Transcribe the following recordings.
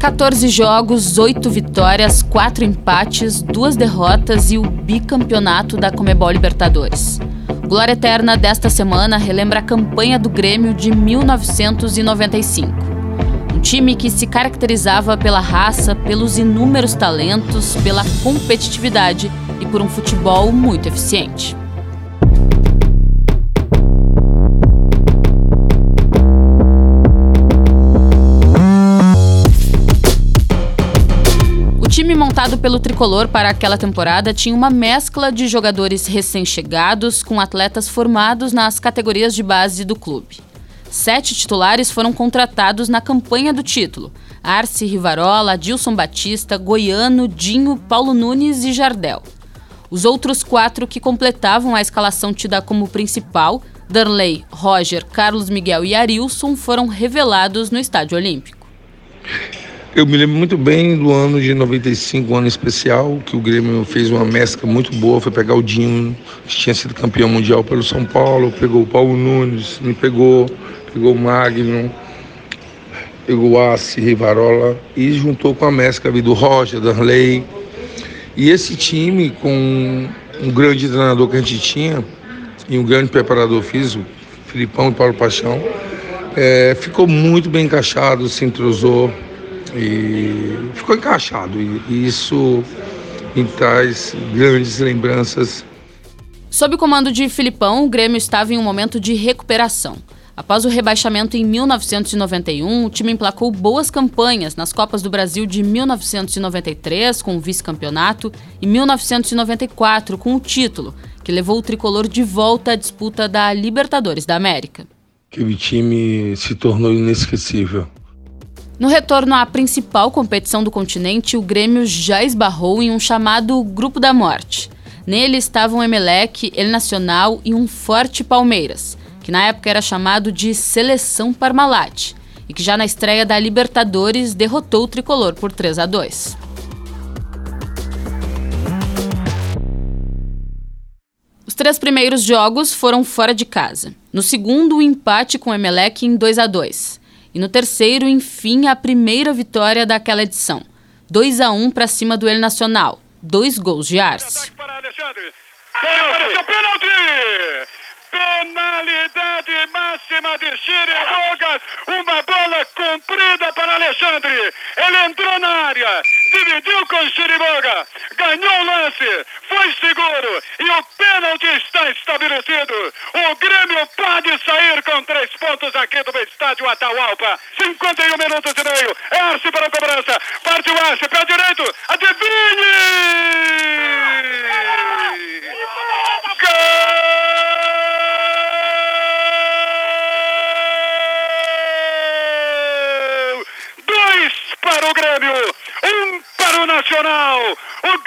14 jogos, 8 vitórias, 4 empates, 2 derrotas e o bicampeonato da Comebol Libertadores. Glória Eterna desta semana relembra a campanha do Grêmio de 1995. Um time que se caracterizava pela raça, pelos inúmeros talentos, pela competitividade e por um futebol muito eficiente. Time montado pelo tricolor para aquela temporada tinha uma mescla de jogadores recém-chegados com atletas formados nas categorias de base do clube. Sete titulares foram contratados na campanha do título: Arce Rivarola, Dilson Batista, Goiano, Dinho, Paulo Nunes e Jardel. Os outros quatro que completavam a escalação tida como principal, Darley, Roger, Carlos Miguel e Arilson, foram revelados no Estádio Olímpico. Eu me lembro muito bem do ano de 95, um ano especial, que o Grêmio fez uma mescla muito boa, foi pegar o Dinho, que tinha sido campeão mundial pelo São Paulo, pegou o Paulo Nunes, me pegou, pegou o Magno, pegou o Assi, Rivarola, e juntou com a mescla do Roger, Darley. E esse time, com um grande treinador que a gente tinha, e um grande preparador físico, Filipão e Paulo Paixão, é, ficou muito bem encaixado, se entrosou, e ficou encaixado. E isso me traz grandes lembranças. Sob o comando de Filipão, o Grêmio estava em um momento de recuperação. Após o rebaixamento em 1991, o time emplacou boas campanhas nas Copas do Brasil de 1993, com o vice-campeonato, e 1994, com o título, que levou o tricolor de volta à disputa da Libertadores da América. Aquele time se tornou inesquecível. No retorno à principal competição do continente, o Grêmio já esbarrou em um chamado Grupo da Morte. Nele estavam Emelec, El Nacional e um forte Palmeiras, que na época era chamado de Seleção Parmalat, e que já na estreia da Libertadores derrotou o tricolor por 3 a 2. Os três primeiros jogos foram fora de casa. No segundo, o empate com o Emelec em 2 a 2. E no terceiro, enfim, a primeira vitória daquela edição. 2 a 1 para cima do El Nacional. Dois gols de Arce. Penalidade máxima de. Uma bola comprida para Alexandre. Ele entrou na área, dividiu com Chiriboga, ganhou o lance, foi seguro e o pênalti está estabelecido. O Grêmio pode sair com três pontos aqui do estádio Atahualpa. 51 minutos e meio. Arce para a cobrança. Parte o Arce, pé direito. Adivinhe!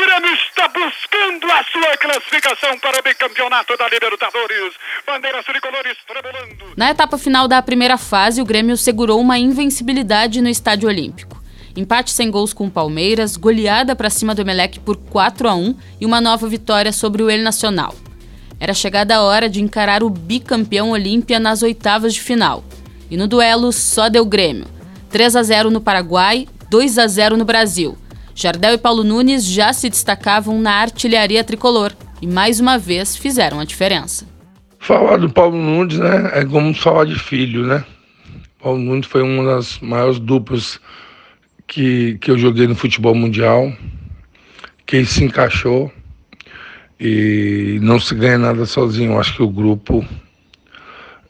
Grêmio está buscando a sua classificação para o bicampeonato da Libertadores. Bandeiras tricolores tremulando. Na etapa final da primeira fase, o Grêmio segurou uma invencibilidade no Estádio Olímpico. Empate sem gols com o Palmeiras, goleada para cima do Emelec por 4 a 1 e uma nova vitória sobre o El Nacional. Era chegada a hora de encarar o bicampeão Olímpia nas oitavas de final. E no duelo só deu Grêmio. 3 a 0 no Paraguai, 2 a 0 no Brasil. Jardel e Paulo Nunes já se destacavam na artilharia tricolor e mais uma vez fizeram a diferença. Falar do Paulo Nunes, né, é como falar de filho, né? Paulo Nunes foi uma das maiores duplas que, que eu joguei no futebol mundial, que se encaixou e não se ganha nada sozinho. Acho que o grupo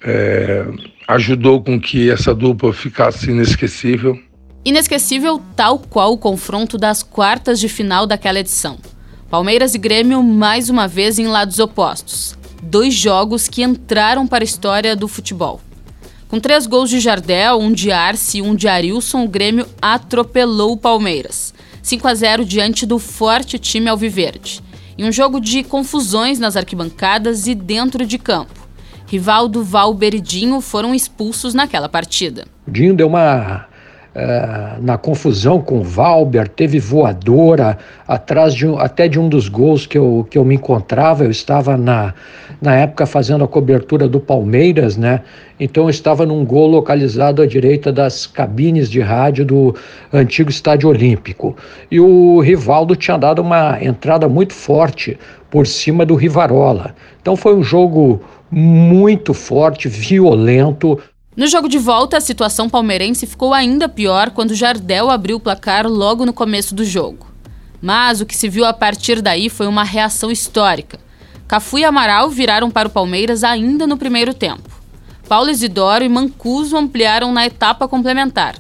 é, ajudou com que essa dupla ficasse inesquecível. Inesquecível tal qual o confronto das quartas de final daquela edição. Palmeiras e Grêmio mais uma vez em lados opostos. Dois jogos que entraram para a história do futebol. Com três gols de Jardel, um de Arce e um de Arilson, o Grêmio atropelou o Palmeiras. 5 a 0 diante do forte time alviverde. Em um jogo de confusões nas arquibancadas e dentro de campo. Rivaldo, Valber e Dinho foram expulsos naquela partida. Dinho deu uma uh, na confusão com o Valber, teve voadora atrás de, até de um dos gols que eu, que eu me encontrava. Eu estava na, na época fazendo a cobertura do Palmeiras, né? Então eu estava num gol localizado à direita das cabines de rádio do antigo Estádio Olímpico. E o Rivaldo tinha dado uma entrada muito forte por cima do Rivarola. Então foi um jogo muito forte, violento. No jogo de volta, a situação palmeirense ficou ainda pior quando Jardel abriu o placar logo no começo do jogo. Mas o que se viu a partir daí foi uma reação histórica. Cafu e Amaral viraram para o Palmeiras ainda no primeiro tempo. Paulo Isidoro e Mancuso ampliaram na etapa complementar.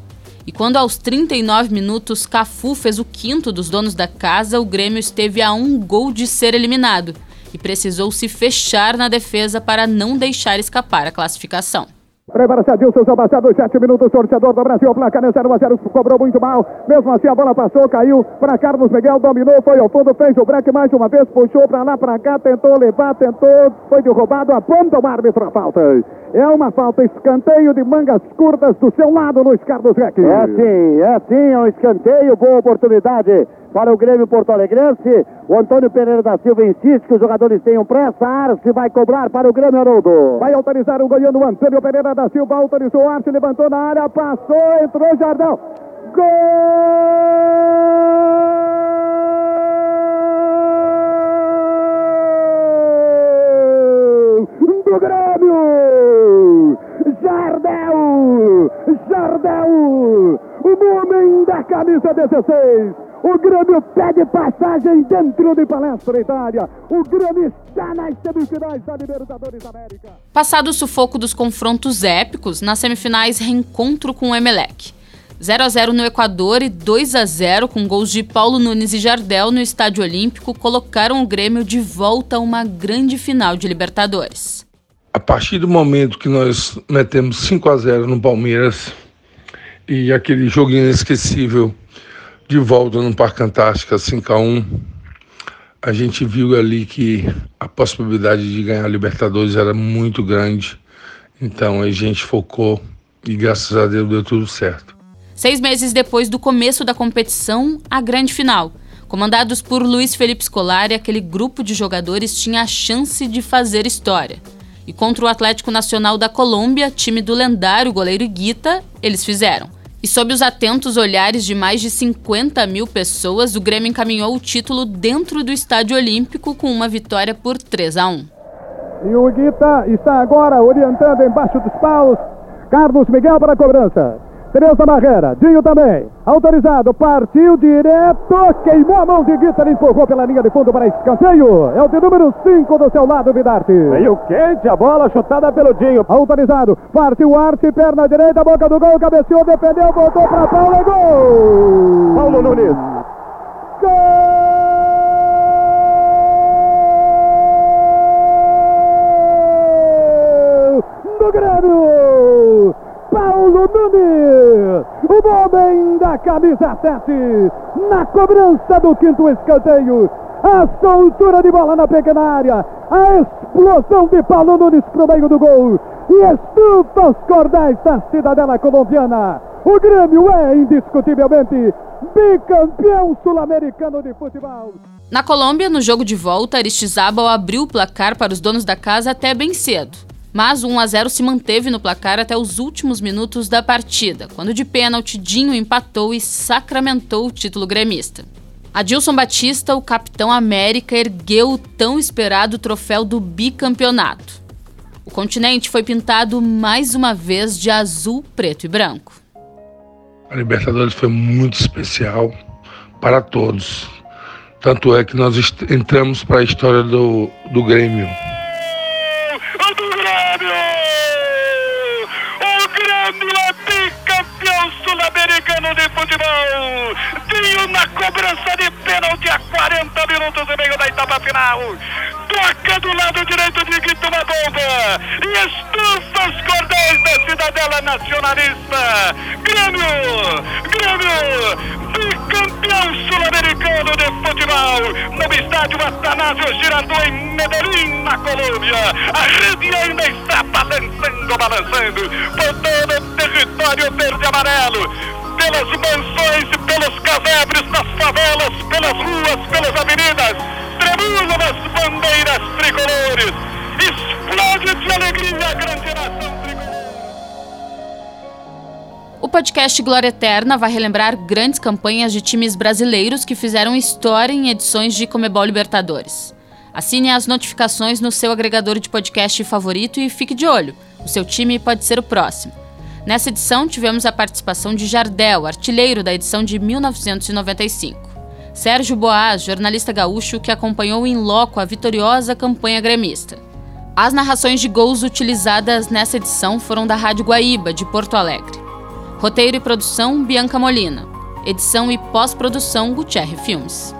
E quando aos 39 minutos Cafu fez o quinto dos donos da casa, o Grêmio esteve a um gol de ser eliminado e precisou se fechar na defesa para não deixar escapar a classificação. Prepara-se Adilson, são passados 7 minutos, torcedor do Brasil, placa 0 a 0, cobrou muito mal, mesmo assim a bola passou, caiu para Carlos Miguel, dominou, foi ao fundo, fez o break mais uma vez, puxou para lá, para cá, tentou levar, tentou, foi derrubado, aponta o árbitro a falta. É uma falta, escanteio de mangas curtas do seu lado, Luiz Carlos Reck. É sim, é sim, é um escanteio, boa oportunidade para o Grêmio Porto Alegrense. O Antônio Pereira da Silva insiste que os jogadores tenham pressa. Arce vai cobrar para o Grêmio Haroldo. Vai autorizar o goiano Antônio Pereira da Silva. Autorizou Arce, levantou na área, passou, entrou Jardão. Gol! do Grêmio! Jardel! Jardel! O homem da camisa 16! O Grêmio pede passagem dentro de palestra Itália. O Grêmio está nas semifinais da Libertadores América. Passado o sufoco dos confrontos épicos, nas semifinais reencontro com o Emelec. 0 a 0 no Equador e 2 a 0 com gols de Paulo Nunes e Jardel no Estádio Olímpico colocaram o Grêmio de volta a uma grande final de Libertadores. A partir do momento que nós metemos 5 a 0 no Palmeiras e aquele jogo inesquecível de volta no Parque Antártica 5 a 1 a gente viu ali que a possibilidade de ganhar a Libertadores era muito grande. Então a gente focou e graças a Deus deu tudo certo. Seis meses depois do começo da competição, a grande final. Comandados por Luiz Felipe Scolari, aquele grupo de jogadores tinha a chance de fazer história. E contra o Atlético Nacional da Colômbia, time do lendário goleiro Guita, eles fizeram. E sob os atentos olhares de mais de 50 mil pessoas, o Grêmio encaminhou o título dentro do Estádio Olímpico com uma vitória por 3 a 1. E o Guita está agora orientando embaixo dos paus. Carlos Miguel para a cobrança. Tereza Barreira, Dinho também, autorizado, partiu direto, queimou a mão de Guitar, empurrou pela linha de fundo para escanteio. É o de número 5 do seu lado, Vidarte. Meio quente, a bola chutada pelo Dinho. Autorizado, partiu Arte, perna direita, boca do gol, cabeceou, defendeu, voltou para Paulo, é gol! Paulo Nunes. Gol! Homem da camisa 7, na cobrança do quinto escanteio. A soltura de bola na pequena área, a explosão de Paulo Nunes para o meio do gol e estufa os cordéis da cidadela colombiana. O Grêmio é indiscutivelmente bicampeão sul-americano de futebol. Na Colômbia, no jogo de volta, Aristizábal abriu o placar para os donos da casa até bem cedo. Mas o 1 a 0 se manteve no placar até os últimos minutos da partida, quando de pênalti Dinho empatou e sacramentou o título gremista. Adilson Batista, o capitão América, ergueu o tão esperado troféu do bicampeonato. O continente foi pintado mais uma vez de azul, preto e branco. A Libertadores foi muito especial para todos. Tanto é que nós entramos para a história do, do Grêmio. Cobrança de pênalti a 40 minutos e meio da etapa final. Toca do lado direito de Guito uma bomba e estufa os cordéis da cidadela nacionalista. Grêmio, Grêmio, bicampeão sul-americano de futebol no estádio Atanásio Girardot em Medellín, na Colômbia. A rede ainda está balançando, balançando por todo o território verde-amarelo pelas mansões e pelos casebres, favelas, pelas ruas, pelas avenidas, tremulam as bandeiras tricolores. Explode de alegria a grande nação tricolor. O podcast Glória Eterna vai relembrar grandes campanhas de times brasileiros que fizeram história em edições de Comebol Libertadores. Assine as notificações no seu agregador de podcast favorito e fique de olho. O seu time pode ser o próximo. Nessa edição, tivemos a participação de Jardel, artilheiro da edição de 1995. Sérgio Boaz, jornalista gaúcho que acompanhou em loco a vitoriosa campanha gremista. As narrações de gols utilizadas nessa edição foram da Rádio Guaíba, de Porto Alegre. Roteiro e produção, Bianca Molina. Edição e pós-produção, Gutierre Filmes.